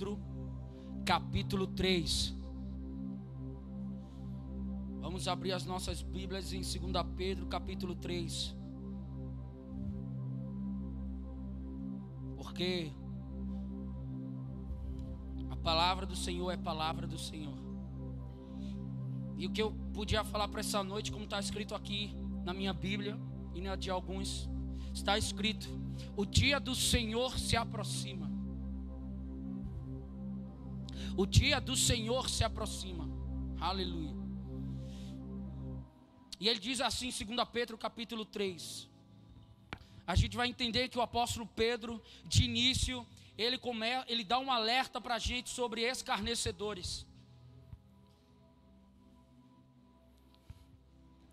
Pedro, capítulo 3. Vamos abrir as nossas Bíblias em 2 Pedro, capítulo 3. Porque a palavra do Senhor é palavra do Senhor. E o que eu podia falar para essa noite, como está escrito aqui na minha Bíblia e na de alguns, está escrito: o dia do Senhor se aproxima. O dia do Senhor se aproxima. Aleluia. E ele diz assim, em 2 Pedro capítulo 3. A gente vai entender que o apóstolo Pedro, de início, ele, come, ele dá um alerta para a gente sobre escarnecedores.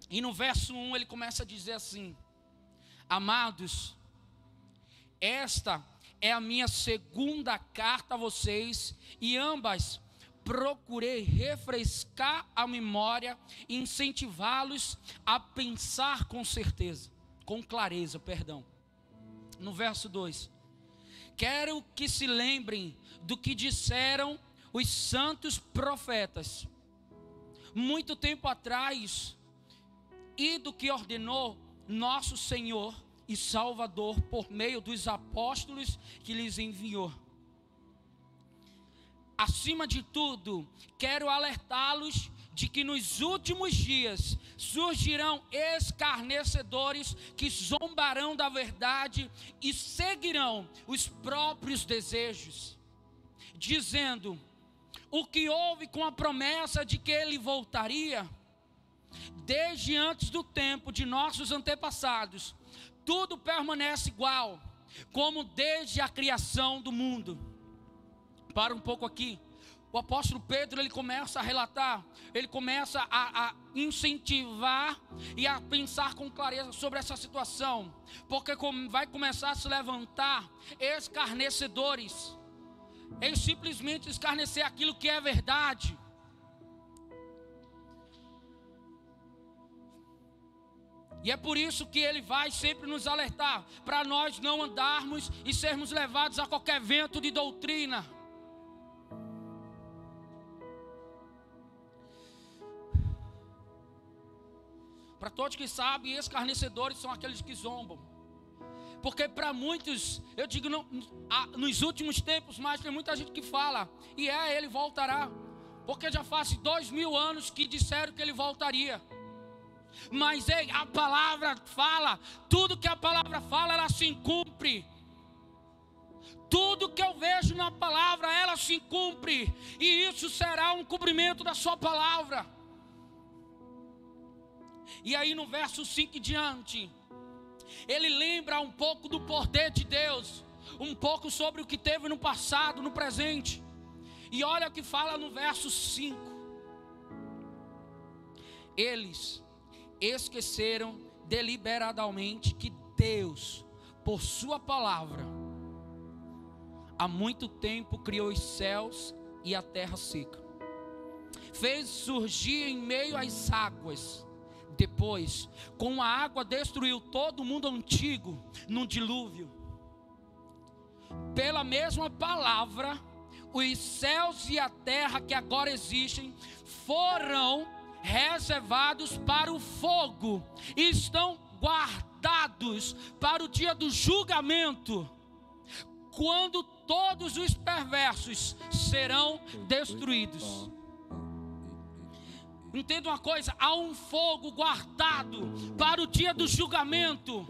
E no verso 1 ele começa a dizer assim: Amados, esta é a minha segunda carta a vocês, e ambas procurei refrescar a memória incentivá-los a pensar com certeza, com clareza, perdão. No verso 2: Quero que se lembrem do que disseram os santos profetas, muito tempo atrás, e do que ordenou nosso Senhor e Salvador por meio dos apóstolos que lhes enviou. Acima de tudo, quero alertá-los de que nos últimos dias surgirão escarnecedores que zombarão da verdade e seguirão os próprios desejos, dizendo: o que houve com a promessa de que ele voltaria? Desde antes do tempo de nossos antepassados, tudo permanece igual, como desde a criação do mundo. Para um pouco aqui. O apóstolo Pedro ele começa a relatar, ele começa a, a, incentivar e a pensar com clareza sobre essa situação, porque vai começar a se levantar escarnecedores, eles simplesmente escarnecer aquilo que é verdade, E é por isso que ele vai sempre nos alertar, para nós não andarmos e sermos levados a qualquer vento de doutrina. Para todos que sabem, escarnecedores são aqueles que zombam. Porque para muitos, eu digo, não, nos últimos tempos, mas tem muita gente que fala, e é, ele voltará. Porque já faz dois mil anos que disseram que ele voltaria. Mas a palavra fala, tudo que a palavra fala, ela se cumpre. Tudo que eu vejo na palavra, ela se cumpre, e isso será um cumprimento da sua palavra. E aí no verso 5 diante, ele lembra um pouco do poder de Deus, um pouco sobre o que teve no passado, no presente. E olha o que fala no verso 5. Eles esqueceram deliberadamente que Deus, por Sua palavra, há muito tempo criou os céus e a terra seca, fez surgir em meio às águas. Depois, com a água, destruiu todo o mundo antigo num dilúvio. Pela mesma palavra, os céus e a terra que agora existem foram reservados para o fogo, estão guardados para o dia do julgamento, quando todos os perversos serão destruídos. Entenda uma coisa: há um fogo guardado para o dia do julgamento.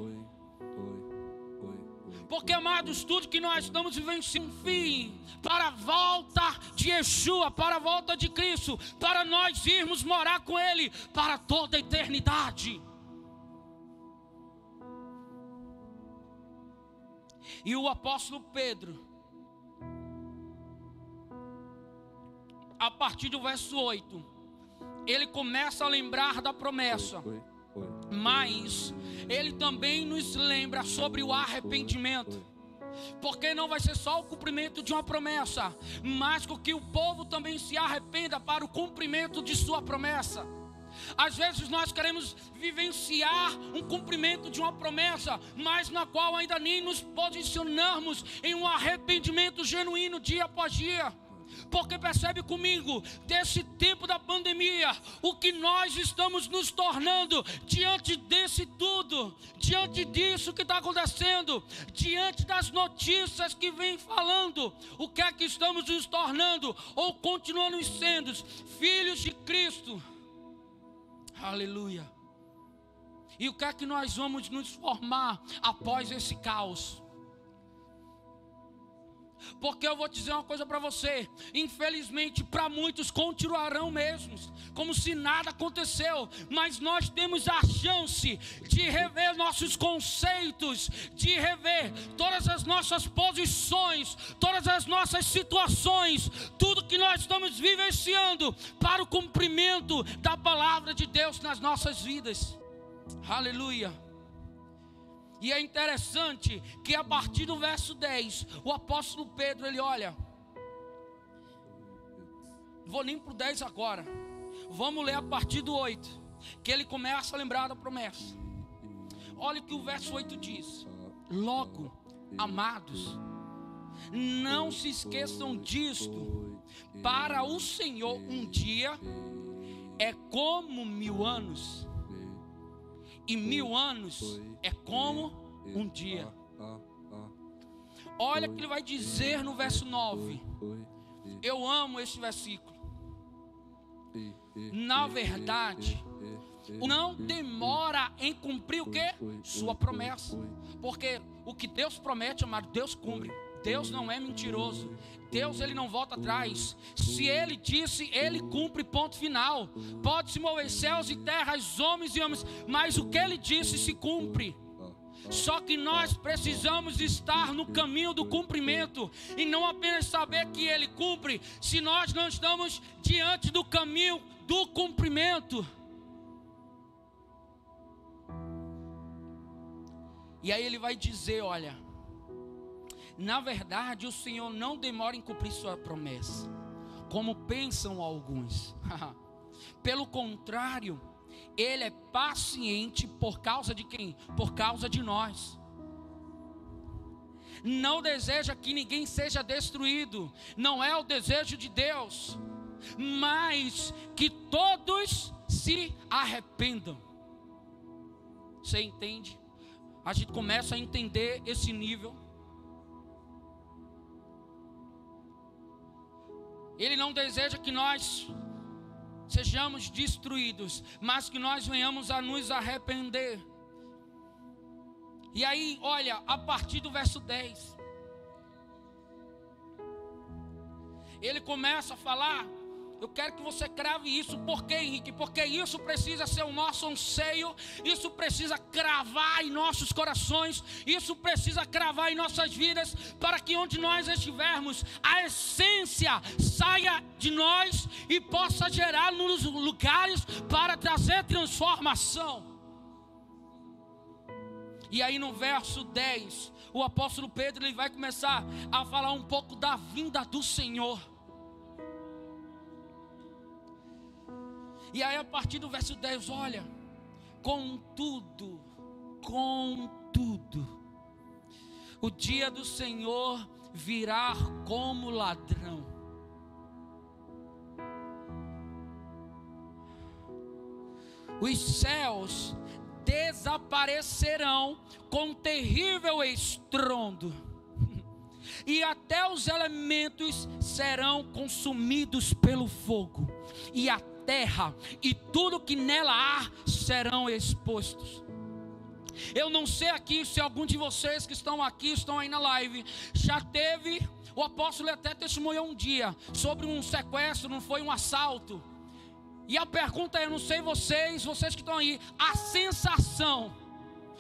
Porque, amados, tudo que nós estamos vivenciando, fim, para a volta de Yeshua, para a volta de Cristo, para nós irmos morar com Ele para toda a eternidade. E o apóstolo Pedro, a partir do verso 8, ele começa a lembrar da promessa. Mas ele também nos lembra sobre o arrependimento. Porque não vai ser só o cumprimento de uma promessa, mas com que o povo também se arrependa para o cumprimento de sua promessa. Às vezes nós queremos vivenciar um cumprimento de uma promessa, mas na qual ainda nem nos posicionamos em um arrependimento genuíno dia após dia. Porque percebe comigo, desse tempo da pandemia, o que nós estamos nos tornando diante desse tudo, diante disso que está acontecendo, diante das notícias que vem falando, o que é que estamos nos tornando, ou continuando sendo filhos de Cristo. Aleluia. E o que é que nós vamos nos formar após esse caos? Porque eu vou dizer uma coisa para você: infelizmente, para muitos continuarão mesmos, como se nada aconteceu, mas nós temos a chance de rever nossos conceitos, de rever todas as nossas posições, todas as nossas situações, tudo que nós estamos vivenciando para o cumprimento da palavra de Deus nas nossas vidas. Aleluia. E é interessante que a partir do verso 10, o apóstolo Pedro, ele olha. Vou nem para o 10 agora. Vamos ler a partir do 8. Que ele começa a lembrar da promessa. Olha o que o verso 8 diz. Logo, amados, não se esqueçam disto. Para o Senhor, um dia é como mil anos e mil anos é como um dia. Olha o que ele vai dizer no verso 9. Eu amo esse versículo. Na verdade, não demora em cumprir o que? Sua promessa. Porque o que Deus promete, amado, Deus cumpre. Deus não é mentiroso. Deus ele não volta atrás. Se ele disse, ele cumpre ponto final. Pode se mover céus e terras, homens e homens, mas o que ele disse se cumpre. Só que nós precisamos estar no caminho do cumprimento e não apenas saber que ele cumpre, se nós não estamos diante do caminho do cumprimento. E aí ele vai dizer, olha, na verdade, o Senhor não demora em cumprir sua promessa, como pensam alguns. Pelo contrário, Ele é paciente por causa de quem? Por causa de nós. Não deseja que ninguém seja destruído, não é o desejo de Deus, mas que todos se arrependam. Você entende? A gente começa a entender esse nível. Ele não deseja que nós sejamos destruídos, mas que nós venhamos a nos arrepender. E aí, olha, a partir do verso 10, ele começa a falar eu quero que você crave isso. Por quê, Henrique? Porque isso precisa ser o nosso anseio, isso precisa cravar em nossos corações, isso precisa cravar em nossas vidas, para que onde nós estivermos, a essência saia de nós e possa gerar nos lugares para trazer transformação. E aí no verso 10, o apóstolo Pedro ele vai começar a falar um pouco da vinda do Senhor. E aí, a partir do verso 10, olha, contudo, contudo, o dia do Senhor virá como ladrão. Os céus desaparecerão com terrível estrondo, e até os elementos serão consumidos pelo fogo, e a terra e tudo que nela há serão expostos. Eu não sei aqui se algum de vocês que estão aqui, estão aí na live, já teve, o apóstolo até testemunhou um dia sobre um sequestro, não foi um assalto. E a pergunta é: eu não sei vocês, vocês que estão aí, a sensação,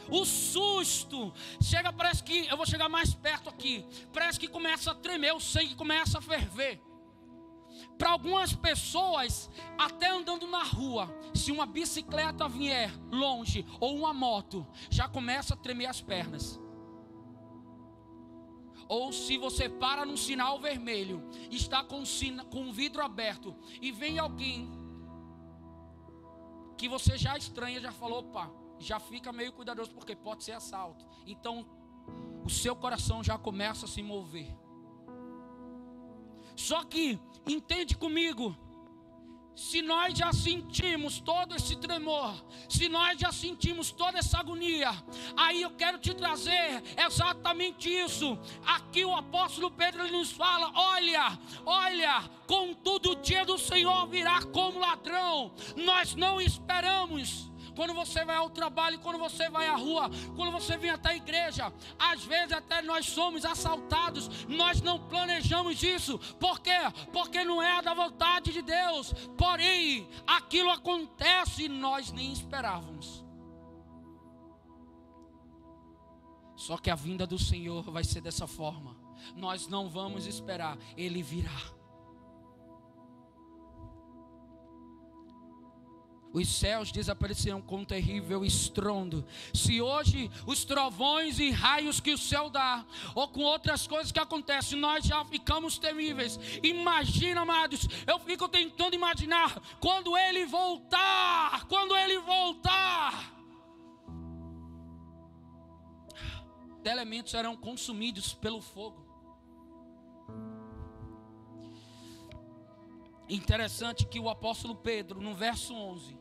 o susto, chega, parece que, eu vou chegar mais perto aqui, parece que começa a tremer, o sangue começa a ferver. Para algumas pessoas, até andando na rua, se uma bicicleta vier longe ou uma moto, já começa a tremer as pernas. Ou se você para num sinal vermelho, está com, com o vidro aberto e vem alguém que você já estranha, já falou, opa, já fica meio cuidadoso, porque pode ser assalto. Então, o seu coração já começa a se mover. Só que, entende comigo, se nós já sentimos todo esse tremor, se nós já sentimos toda essa agonia, aí eu quero te trazer exatamente isso. Aqui o apóstolo Pedro nos fala: olha, olha, contudo o dia do Senhor virá como ladrão. Nós não esperamos quando você vai ao trabalho, quando você vai à rua, quando você vem até a igreja, às vezes até nós somos assaltados, nós não planejamos isso, por quê? Porque não é da vontade de Deus, porém, aquilo acontece e nós nem esperávamos. Só que a vinda do Senhor vai ser dessa forma. Nós não vamos esperar, Ele virá. Os céus desaparecerão com um terrível estrondo. Se hoje os trovões e raios que o céu dá, ou com outras coisas que acontecem, nós já ficamos temíveis. Imagina, amados, eu fico tentando imaginar quando ele voltar, quando ele voltar. Elementos serão consumidos pelo fogo. Interessante que o apóstolo Pedro, no verso 11,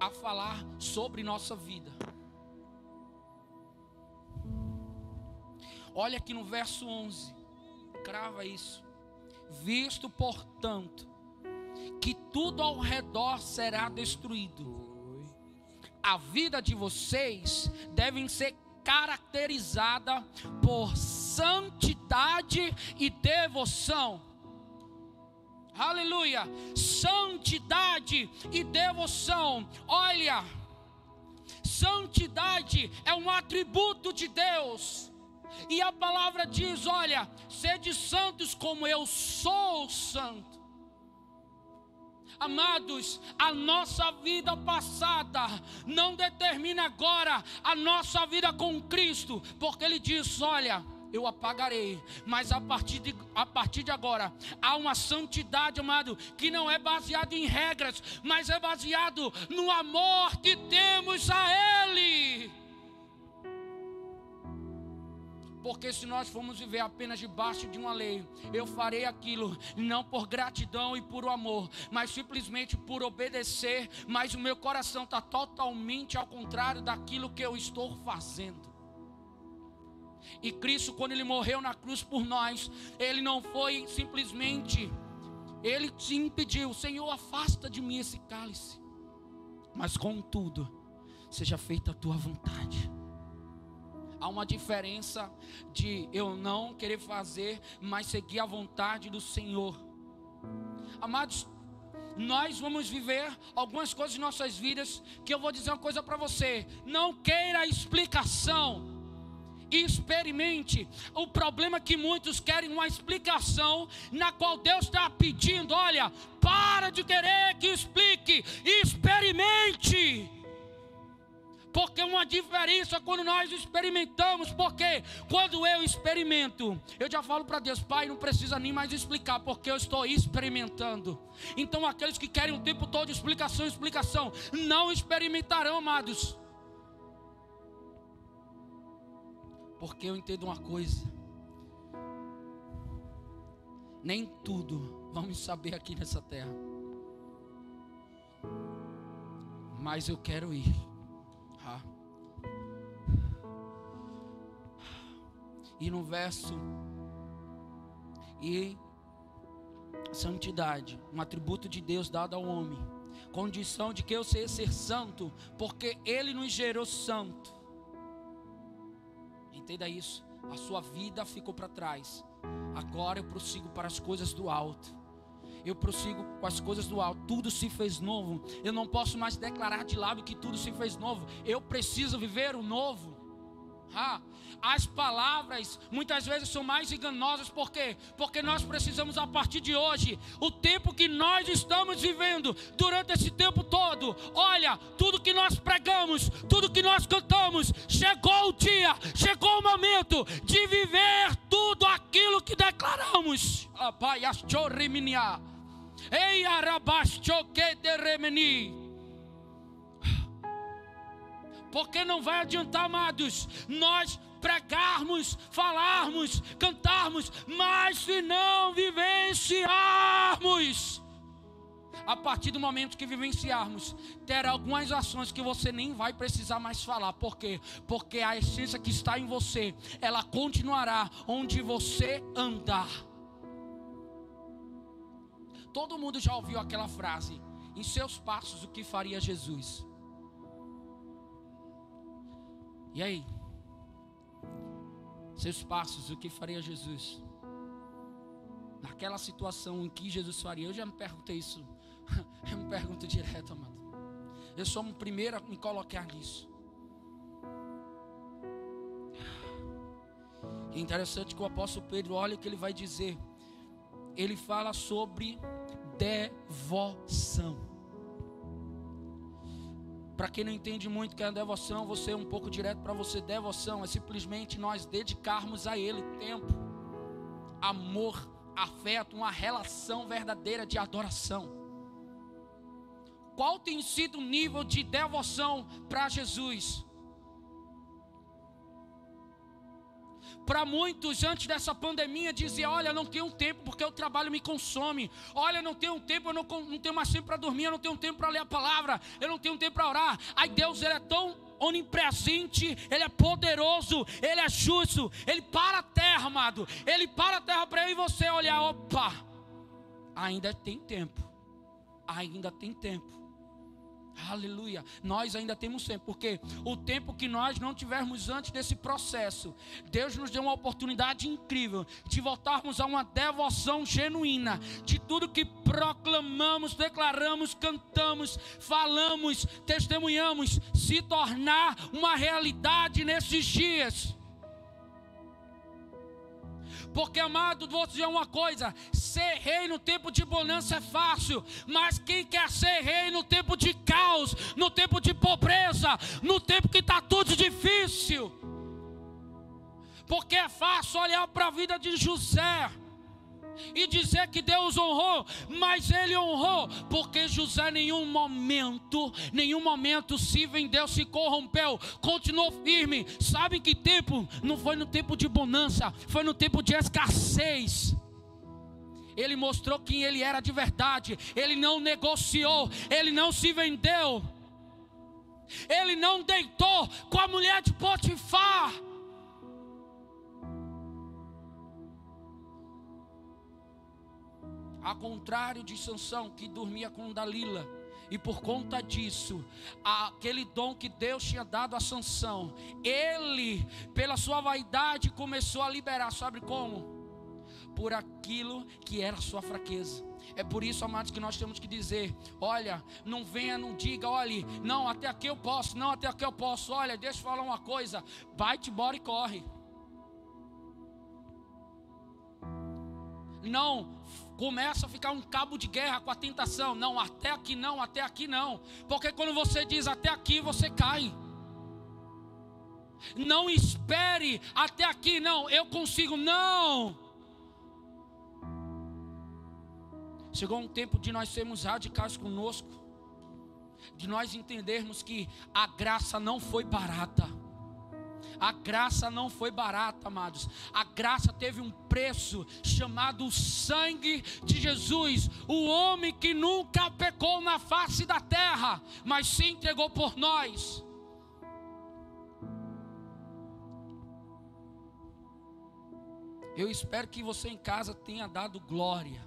a falar sobre nossa vida. Olha aqui no verso 11, crava isso. Visto, portanto, que tudo ao redor será destruído, a vida de vocês deve ser caracterizada por santidade e devoção aleluia, santidade e devoção. Olha, santidade é um atributo de Deus. E a palavra diz: olha, sede santos como eu sou santo. Amados, a nossa vida passada não determina agora a nossa vida com Cristo, porque Ele diz: olha, eu apagarei. Mas a partir, de, a partir de agora, há uma santidade, amado, que não é baseado em regras, mas é baseado no amor que temos a Ele. Porque se nós formos viver apenas debaixo de uma lei, eu farei aquilo não por gratidão e por amor, mas simplesmente por obedecer. Mas o meu coração está totalmente ao contrário daquilo que eu estou fazendo. E Cristo, quando ele morreu na cruz por nós, ele não foi simplesmente, ele te impediu, Senhor, afasta de mim esse cálice. Mas contudo, seja feita a tua vontade. Há uma diferença de eu não querer fazer, mas seguir a vontade do Senhor. Amados, nós vamos viver algumas coisas em nossas vidas que eu vou dizer uma coisa para você: não queira explicação experimente. O problema é que muitos querem uma explicação na qual Deus está pedindo: olha, para de querer que explique, experimente. Porque uma diferença quando nós experimentamos, porque quando eu experimento, eu já falo para Deus, Pai, não precisa nem mais explicar, porque eu estou experimentando. Então aqueles que querem o tempo todo explicação, explicação, não experimentarão, amados. Porque eu entendo uma coisa. Nem tudo vamos saber aqui nessa terra. Mas eu quero ir. Ah. E no verso e santidade, um atributo de Deus dado ao homem, condição de que eu sei ser santo, porque ele nos gerou santo. Entenda isso. A sua vida ficou para trás. Agora eu prossigo para as coisas do alto. Eu prossigo com as coisas do alto. Tudo se fez novo. Eu não posso mais declarar de lado que tudo se fez novo. Eu preciso viver o novo. Ah, as palavras muitas vezes são mais enganosas, por quê? Porque nós precisamos, a partir de hoje, o tempo que nós estamos vivendo, durante esse tempo todo, olha, tudo que nós pregamos, tudo que nós cantamos, chegou o dia, chegou o momento de viver tudo aquilo que declaramos. Ei, arabastoque de remeni. Porque não vai adiantar, amados, nós pregarmos, falarmos, cantarmos, mas se não vivenciarmos, a partir do momento que vivenciarmos, terá algumas ações que você nem vai precisar mais falar. Por quê? Porque a essência que está em você, ela continuará onde você andar. Todo mundo já ouviu aquela frase: em seus passos, o que faria Jesus? E aí? Seus passos, o que faria Jesus? Naquela situação em que Jesus faria, eu já me perguntei isso Eu me pergunto direto, amado. Eu sou o primeiro a me colocar nisso. É interessante que o apóstolo Pedro, olha o que ele vai dizer. Ele fala sobre devoção. Para quem não entende muito que é devoção, você um pouco direto para você. Devoção é simplesmente nós dedicarmos a Ele tempo, amor, afeto, uma relação verdadeira de adoração qual tem sido o nível de devoção para Jesus? Para muitos, antes dessa pandemia, dizia: Olha, não tenho tempo porque o trabalho me consome. Olha, não tenho tempo, eu não, não tenho mais tempo para dormir, eu não tenho tempo para ler a palavra, eu não tenho tempo para orar. Ai, Deus, Ele é tão onipresente, Ele é poderoso, Ele é justo, Ele para a terra, amado. Ele para a terra para eu e você olhar: opa, ainda tem tempo, ainda tem tempo. Aleluia. Nós ainda temos tempo, porque o tempo que nós não tivermos antes desse processo, Deus nos deu uma oportunidade incrível de voltarmos a uma devoção genuína de tudo que proclamamos, declaramos, cantamos, falamos, testemunhamos, se tornar uma realidade nesses dias. Porque, amado, vou dizer uma coisa: ser rei no tempo de bonança é fácil, mas quem quer ser rei no tempo de caos, no tempo de pobreza, no tempo que está tudo difícil? Porque é fácil olhar para a vida de José e dizer que Deus honrou, mas ele honrou, porque José nenhum momento, nenhum momento se vendeu, se corrompeu, continuou firme. Sabe que tempo? Não foi no tempo de bonança, foi no tempo de escassez. Ele mostrou quem ele era de verdade. Ele não negociou, ele não se vendeu. Ele não deitou com a mulher de Potifar. Ao contrário de Sansão, que dormia com Dalila. E por conta disso, aquele dom que Deus tinha dado a Sansão, ele, pela sua vaidade, começou a liberar. Sabe como? Por aquilo que era sua fraqueza. É por isso, amados, que nós temos que dizer: olha, não venha, não diga, olhe, não, até aqui eu posso, não, até aqui eu posso. Olha, deixa eu falar uma coisa: vai-te embora e corre. Não começa a ficar um cabo de guerra com a tentação. Não, até aqui não, até aqui não. Porque quando você diz até aqui, você cai. Não espere até aqui, não, eu consigo, não. Chegou um tempo de nós sermos radicais conosco, de nós entendermos que a graça não foi barata. A graça não foi barata, amados. A graça teve um preço chamado sangue de Jesus, o homem que nunca pecou na face da terra, mas se entregou por nós. Eu espero que você em casa tenha dado glória.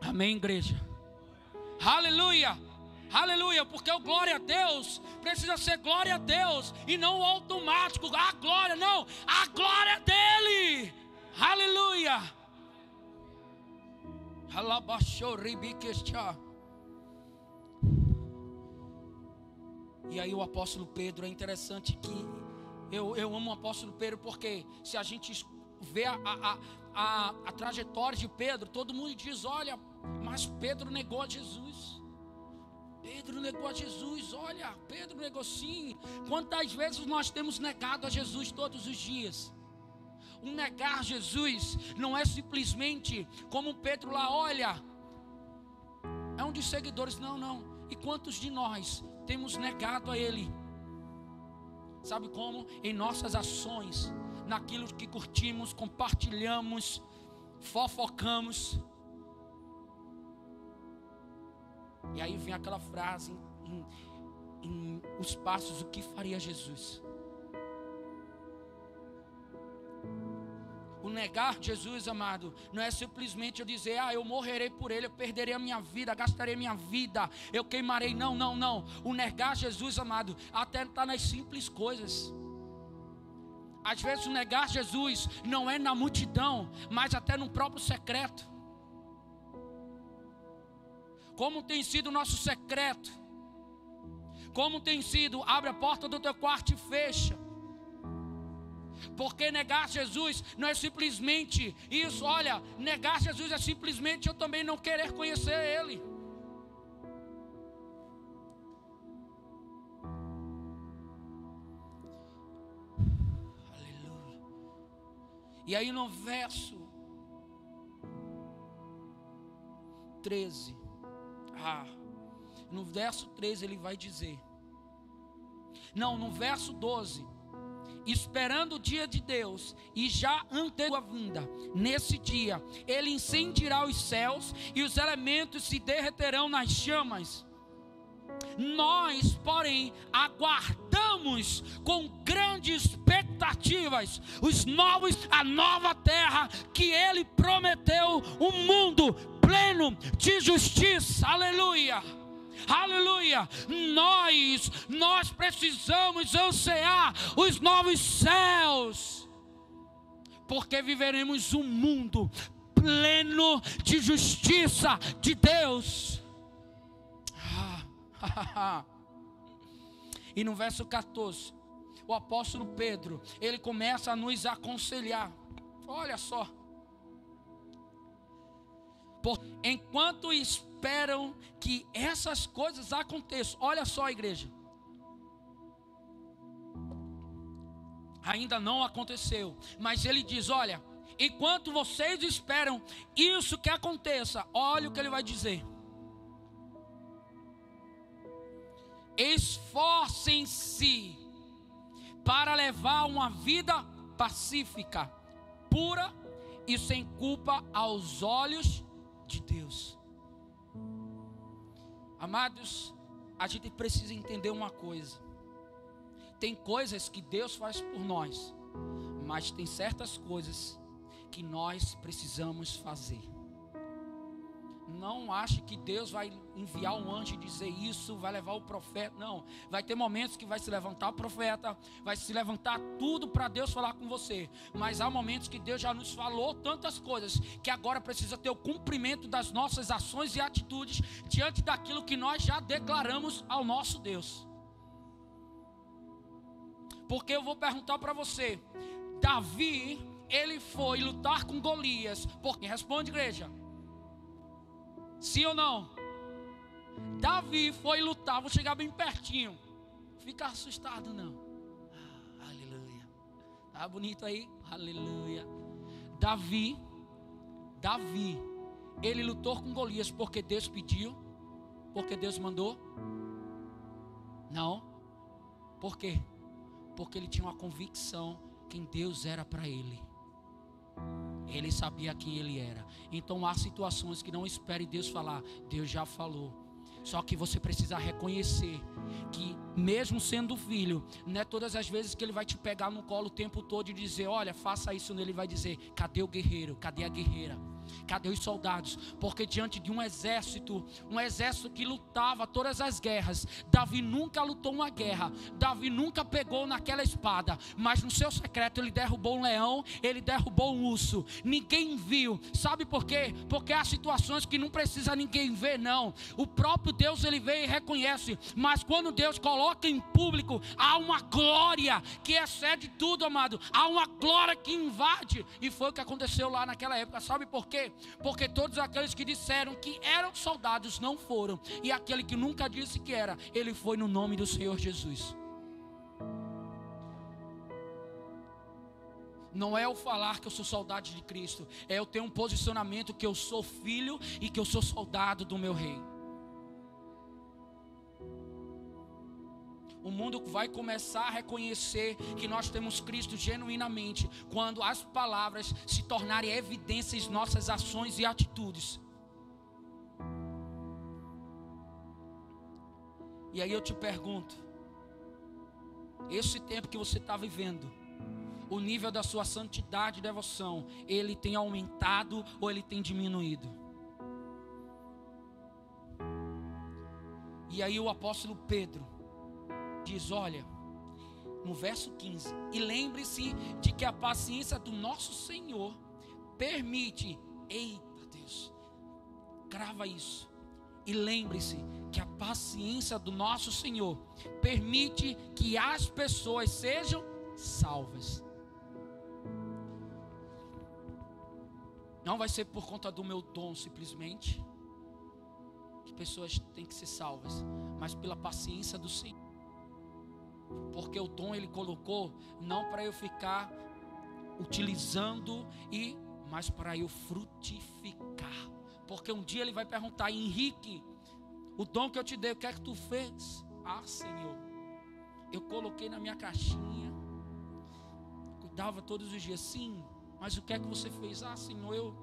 Amém, igreja. Aleluia. Aleluia, porque o glória a Deus precisa ser glória a Deus e não o automático. A glória, não, a glória dele. Aleluia. E aí o apóstolo Pedro, é interessante que eu, eu amo o apóstolo Pedro porque se a gente vê a, a, a, a trajetória de Pedro, todo mundo diz: olha, mas Pedro negou Jesus. Pedro negou a Jesus, olha, Pedro negou sim. Quantas vezes nós temos negado a Jesus todos os dias? o negar Jesus não é simplesmente como Pedro lá, olha, é um de seguidores, não, não. E quantos de nós temos negado a Ele? Sabe como? Em nossas ações, naquilo que curtimos, compartilhamos, fofocamos. E aí vem aquela frase em, em os passos, o que faria Jesus? O negar Jesus, amado, não é simplesmente eu dizer, ah, eu morrerei por ele, eu perderei a minha vida, gastarei minha vida, eu queimarei. Não, não, não. O negar Jesus, amado, até está nas simples coisas. Às vezes o negar Jesus não é na multidão, mas até no próprio secreto. Como tem sido o nosso secreto? Como tem sido, abre a porta do teu quarto e fecha. Porque negar Jesus não é simplesmente isso, olha, negar Jesus é simplesmente eu também não querer conhecer Ele. Aleluia. E aí no verso 13, no verso 13 ele vai dizer, não, no verso 12, esperando o dia de Deus e já ante a vinda, nesse dia, ele incendiará os céus e os elementos se derreterão nas chamas. Nós, porém, aguardamos com grandes expectativas os novos, a nova terra que ele prometeu, um mundo pleno de justiça. Aleluia Aleluia. Nós, nós precisamos ansear os novos céus. Porque viveremos um mundo pleno de justiça de Deus. e no verso 14, o apóstolo Pedro, ele começa a nos aconselhar. Olha só. Enquanto esperam que essas coisas aconteçam. Olha só, igreja. Ainda não aconteceu, mas ele diz: Olha, enquanto vocês esperam isso que aconteça, olha o que ele vai dizer. Esforcem-se para levar uma vida pacífica, pura e sem culpa aos olhos de Deus. Amados, a gente precisa entender uma coisa. Tem coisas que Deus faz por nós, mas tem certas coisas que nós precisamos fazer. Não ache que Deus vai enviar um anjo dizer isso, vai levar o profeta. Não. Vai ter momentos que vai se levantar o profeta, vai se levantar tudo para Deus falar com você. Mas há momentos que Deus já nos falou tantas coisas que agora precisa ter o cumprimento das nossas ações e atitudes diante daquilo que nós já declaramos ao nosso Deus. Porque eu vou perguntar para você, Davi, ele foi lutar com Golias, porque responde igreja. Sim ou não? Davi foi lutar, vou chegar bem pertinho. Fica assustado não. Ah, aleluia. Tá bonito aí? Aleluia. Davi, Davi, ele lutou com Golias porque Deus pediu, porque Deus mandou? Não. Por quê? Porque ele tinha uma convicção quem Deus era para ele. Ele sabia quem ele era. Então há situações que não espere Deus falar. Deus já falou. Só que você precisa reconhecer que, mesmo sendo filho, não é todas as vezes que ele vai te pegar no colo o tempo todo e dizer: Olha, faça isso. Ele vai dizer: Cadê o guerreiro? Cadê a guerreira? Cadê os soldados? Porque diante de um exército, um exército que lutava todas as guerras, Davi nunca lutou uma guerra, Davi nunca pegou naquela espada, mas no seu secreto ele derrubou um leão, ele derrubou um urso. Ninguém viu. Sabe por quê? Porque há situações que não precisa ninguém ver, não. O próprio Deus ele vê e reconhece, mas quando Deus coloca em público, há uma glória que excede tudo, amado. Há uma glória que invade, e foi o que aconteceu lá naquela época. Sabe por quê? Quê? Porque todos aqueles que disseram que eram soldados não foram, e aquele que nunca disse que era, ele foi no nome do Senhor Jesus. Não é o falar que eu sou soldado de Cristo, é eu ter um posicionamento que eu sou filho e que eu sou soldado do meu rei. O mundo vai começar a reconhecer que nós temos Cristo genuinamente quando as palavras se tornarem evidências nossas ações e atitudes. E aí eu te pergunto: esse tempo que você está vivendo, o nível da sua santidade e devoção, ele tem aumentado ou ele tem diminuído? E aí o apóstolo Pedro diz: Olha, no verso 15: E lembre-se de que a paciência do nosso Senhor permite, eita Deus, crava isso. E lembre-se que a paciência do nosso Senhor permite que as pessoas sejam salvas. Não vai ser por conta do meu dom simplesmente. As pessoas têm que ser salvas, mas pela paciência do Senhor. Porque o dom ele colocou não para eu ficar utilizando e mas para eu frutificar. Porque um dia ele vai perguntar, Henrique, o dom que eu te dei, o que é que tu fez? Ah, Senhor, eu coloquei na minha caixinha, cuidava todos os dias, sim, mas o que é que você fez? Ah, Senhor, eu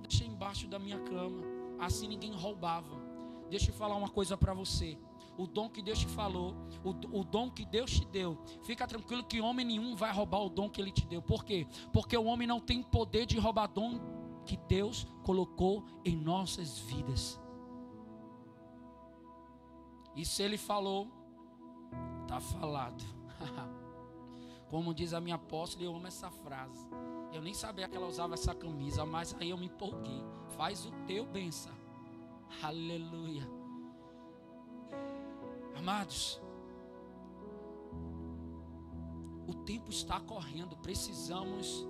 deixei embaixo da minha cama, assim ninguém roubava. Deixa eu falar uma coisa para você o dom que Deus te falou, o, o dom que Deus te deu. Fica tranquilo que homem nenhum vai roubar o dom que ele te deu. Por quê? Porque o homem não tem poder de roubar dom que Deus colocou em nossas vidas. E se ele falou, está falado. Como diz a minha apóstola, eu amo essa frase. Eu nem sabia que ela usava essa camisa, mas aí eu me empolguei. Faz o teu benção. Aleluia. Amados, o tempo está correndo, precisamos.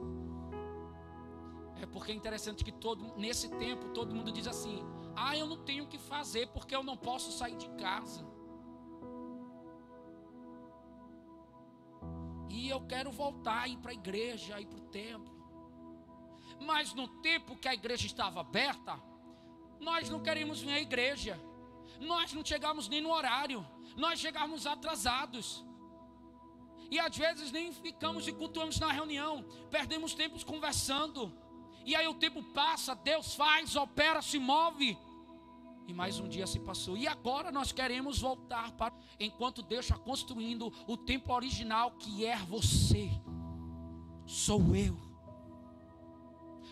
É porque é interessante que todo nesse tempo todo mundo diz assim: "Ah, eu não tenho o que fazer porque eu não posso sair de casa". E eu quero voltar ir para a igreja, ir para o templo. Mas no tempo que a igreja estava aberta, nós não queríamos vir à igreja. Nós não chegamos nem no horário nós chegamos atrasados. E às vezes nem ficamos e cultuamos na reunião, perdemos tempos conversando. E aí o tempo passa, Deus faz, opera, se move. E mais um dia se passou. E agora nós queremos voltar para enquanto Deus está construindo o templo original que é você. Sou eu.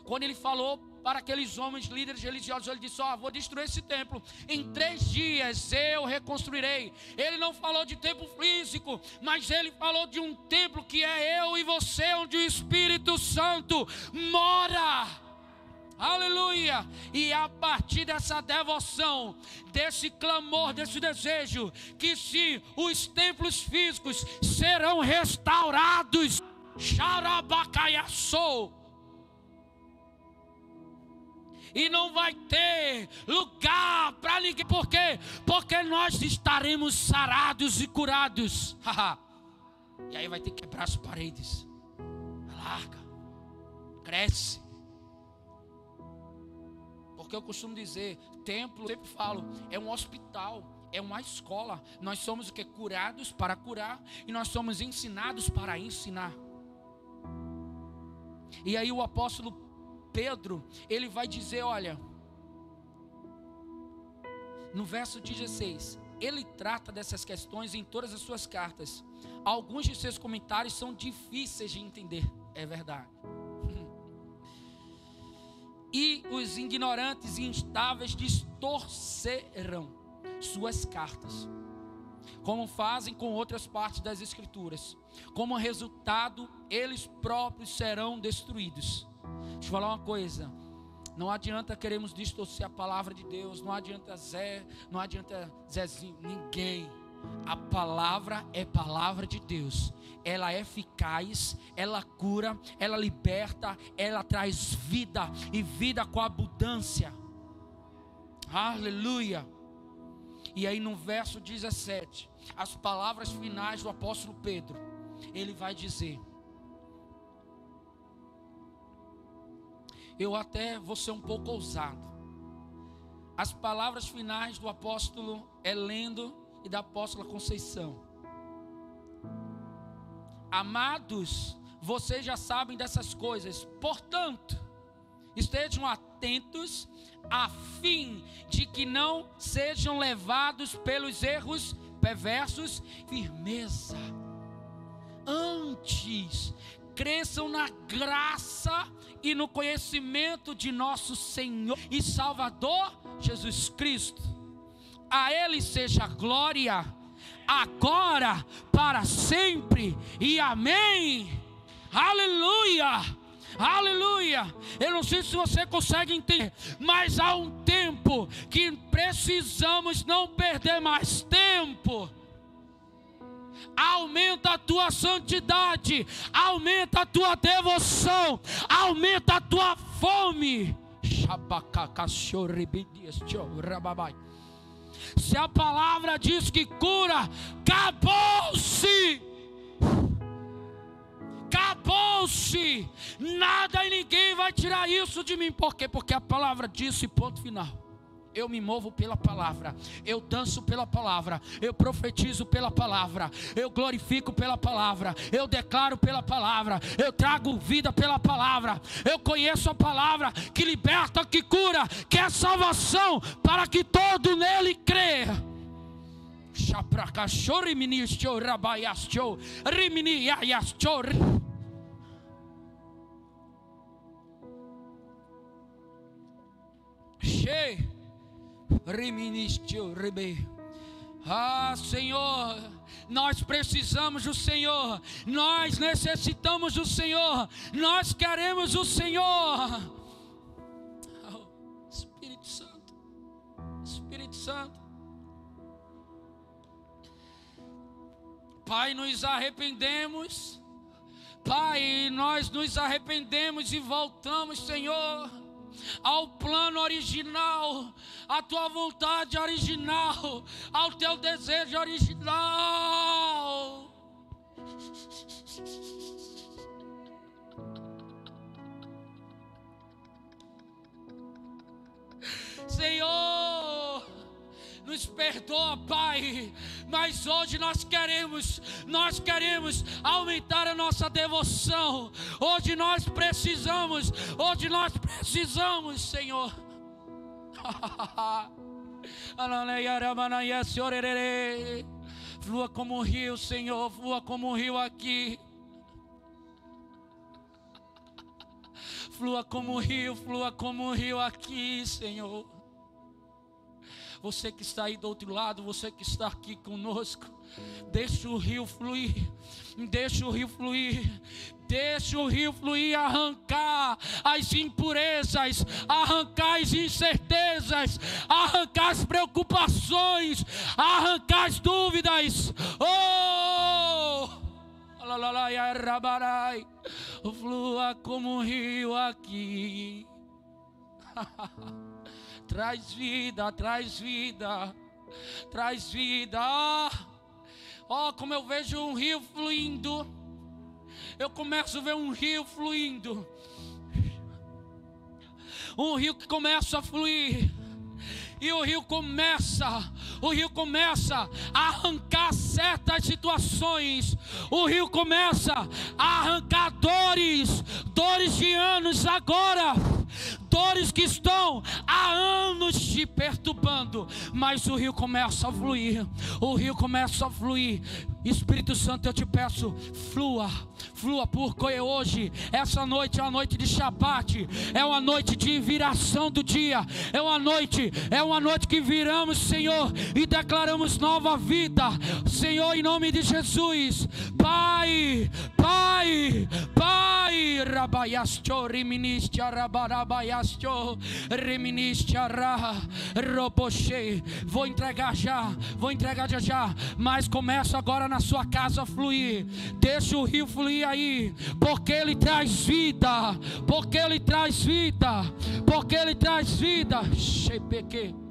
Quando ele falou para aqueles homens líderes religiosos. Ele disse: Ó, oh, vou destruir esse templo. Em três dias eu reconstruirei. Ele não falou de templo físico, mas ele falou de um templo que é eu e você, onde o Espírito Santo mora. Aleluia! E a partir dessa devoção, desse clamor, desse desejo, que se os templos físicos serão restaurados, Xarabacaiaçou e não vai ter lugar para ninguém. Por quê? Porque nós estaremos sarados e curados. e aí vai ter que quebrar as paredes. Larga, cresce. Porque eu costumo dizer, templo, sempre falo, é um hospital, é uma escola. Nós somos o que curados para curar e nós somos ensinados para ensinar. E aí o apóstolo Pedro, ele vai dizer: olha, no verso 16, ele trata dessas questões em todas as suas cartas. Alguns de seus comentários são difíceis de entender, é verdade. E os ignorantes e instáveis distorcerão suas cartas, como fazem com outras partes das Escrituras. Como resultado, eles próprios serão destruídos Deixa eu falar uma coisa. Não adianta queremos distorcer a palavra de Deus. Não adianta Zé, não adianta Zezinho, ninguém. A palavra é palavra de Deus. Ela é eficaz, ela cura, ela liberta, ela traz vida e vida com abundância. Aleluia. E aí no verso 17, as palavras finais do apóstolo Pedro, ele vai dizer: Eu até vou ser um pouco ousado. As palavras finais do apóstolo Helendo e da apóstola Conceição. Amados, vocês já sabem dessas coisas, portanto, estejam atentos a fim de que não sejam levados pelos erros perversos, firmeza. Antes, cresçam na graça e no conhecimento de nosso Senhor e Salvador Jesus Cristo. A Ele seja glória, agora, para sempre, e amém. Aleluia. Aleluia! Eu não sei se você consegue entender, mas há um tempo que precisamos não perder mais tempo. Aumenta a tua santidade, aumenta a tua devoção, aumenta a tua fome. Se a palavra diz que cura, acabou-se acabou-se. Nada e ninguém vai tirar isso de mim. Por quê? Porque a palavra disse, ponto final. Eu me movo pela palavra, eu danço pela palavra, eu profetizo pela palavra, eu glorifico pela palavra, eu declaro pela palavra, eu trago vida pela palavra, eu conheço a palavra que liberta, que cura, que é salvação para que todo nele creia. Chaprakashori reministro rebe. Ah, Senhor, nós precisamos do Senhor, nós necessitamos do Senhor, nós queremos o Senhor. Oh, Espírito Santo, Espírito Santo. Pai, nos arrependemos. Pai, nós nos arrependemos e voltamos, Senhor, ao plano original, à tua vontade original, ao teu desejo original. Senhor, nos perdoa, Pai. Mas hoje nós queremos, nós queremos aumentar a nossa devoção. Hoje nós precisamos, hoje nós precisamos, Senhor. Flua como um rio, Senhor, flua como um rio aqui. Flua como um rio, flua como um rio aqui, Senhor você que está aí do outro lado, você que está aqui conosco, deixa o rio fluir, deixa o rio fluir, deixa o rio fluir, arrancar as impurezas, arrancar as incertezas, arrancar as preocupações, arrancar as dúvidas. Oh! Flua como um rio aqui. traz vida, traz vida, traz vida. Ó, oh, como eu vejo um rio fluindo, eu começo a ver um rio fluindo, um rio que começa a fluir. E o rio começa, o rio começa a arrancar certas situações, o rio começa a arrancar dores, dores de anos agora, dores que estão há anos te perturbando, mas o rio começa a fluir, o rio começa a fluir. Espírito Santo, eu te peço, flua, flua, porque hoje, essa noite é uma noite de Shabat, é uma noite de viração do dia, é uma noite, é uma noite que viramos, Senhor, e declaramos nova vida, Senhor, em nome de Jesus, Pai, Pai, Pai, Rabaiasto, Riministia, Rabarabaiasto, Vou entregar já, vou entregar já já, mas começa agora na sua casa fluir. Deixa o rio fluir aí, porque ele traz vida, porque ele traz vida, porque ele traz vida. Chepeque.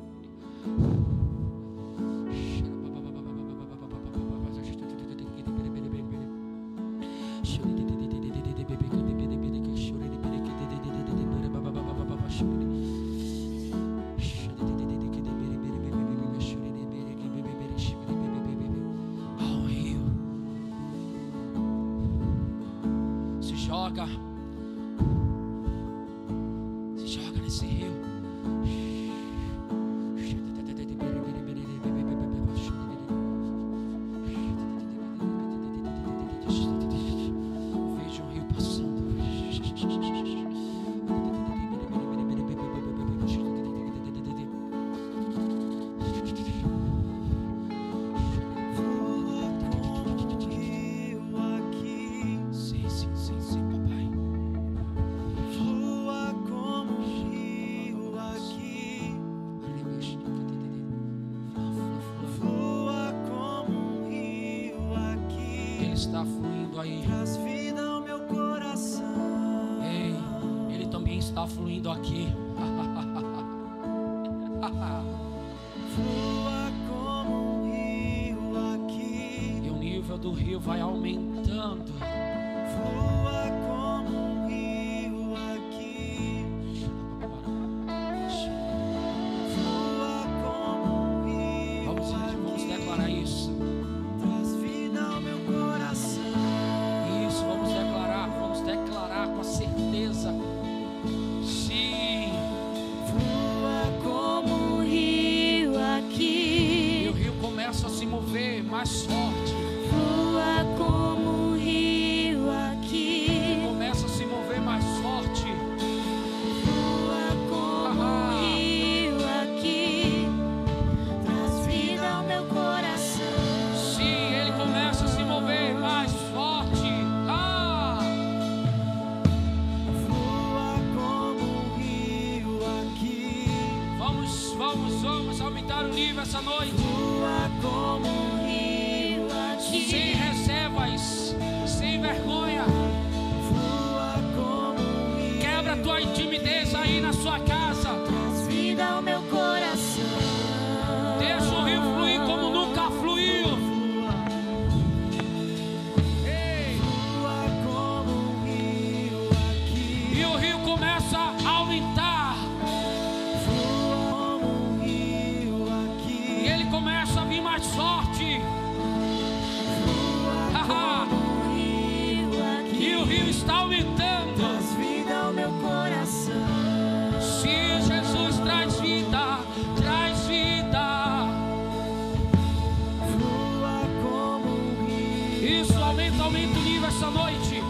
essa noite.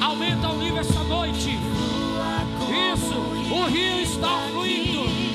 Aumenta o nível essa noite. Isso, o rio está fluindo.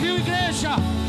Rio Igreja.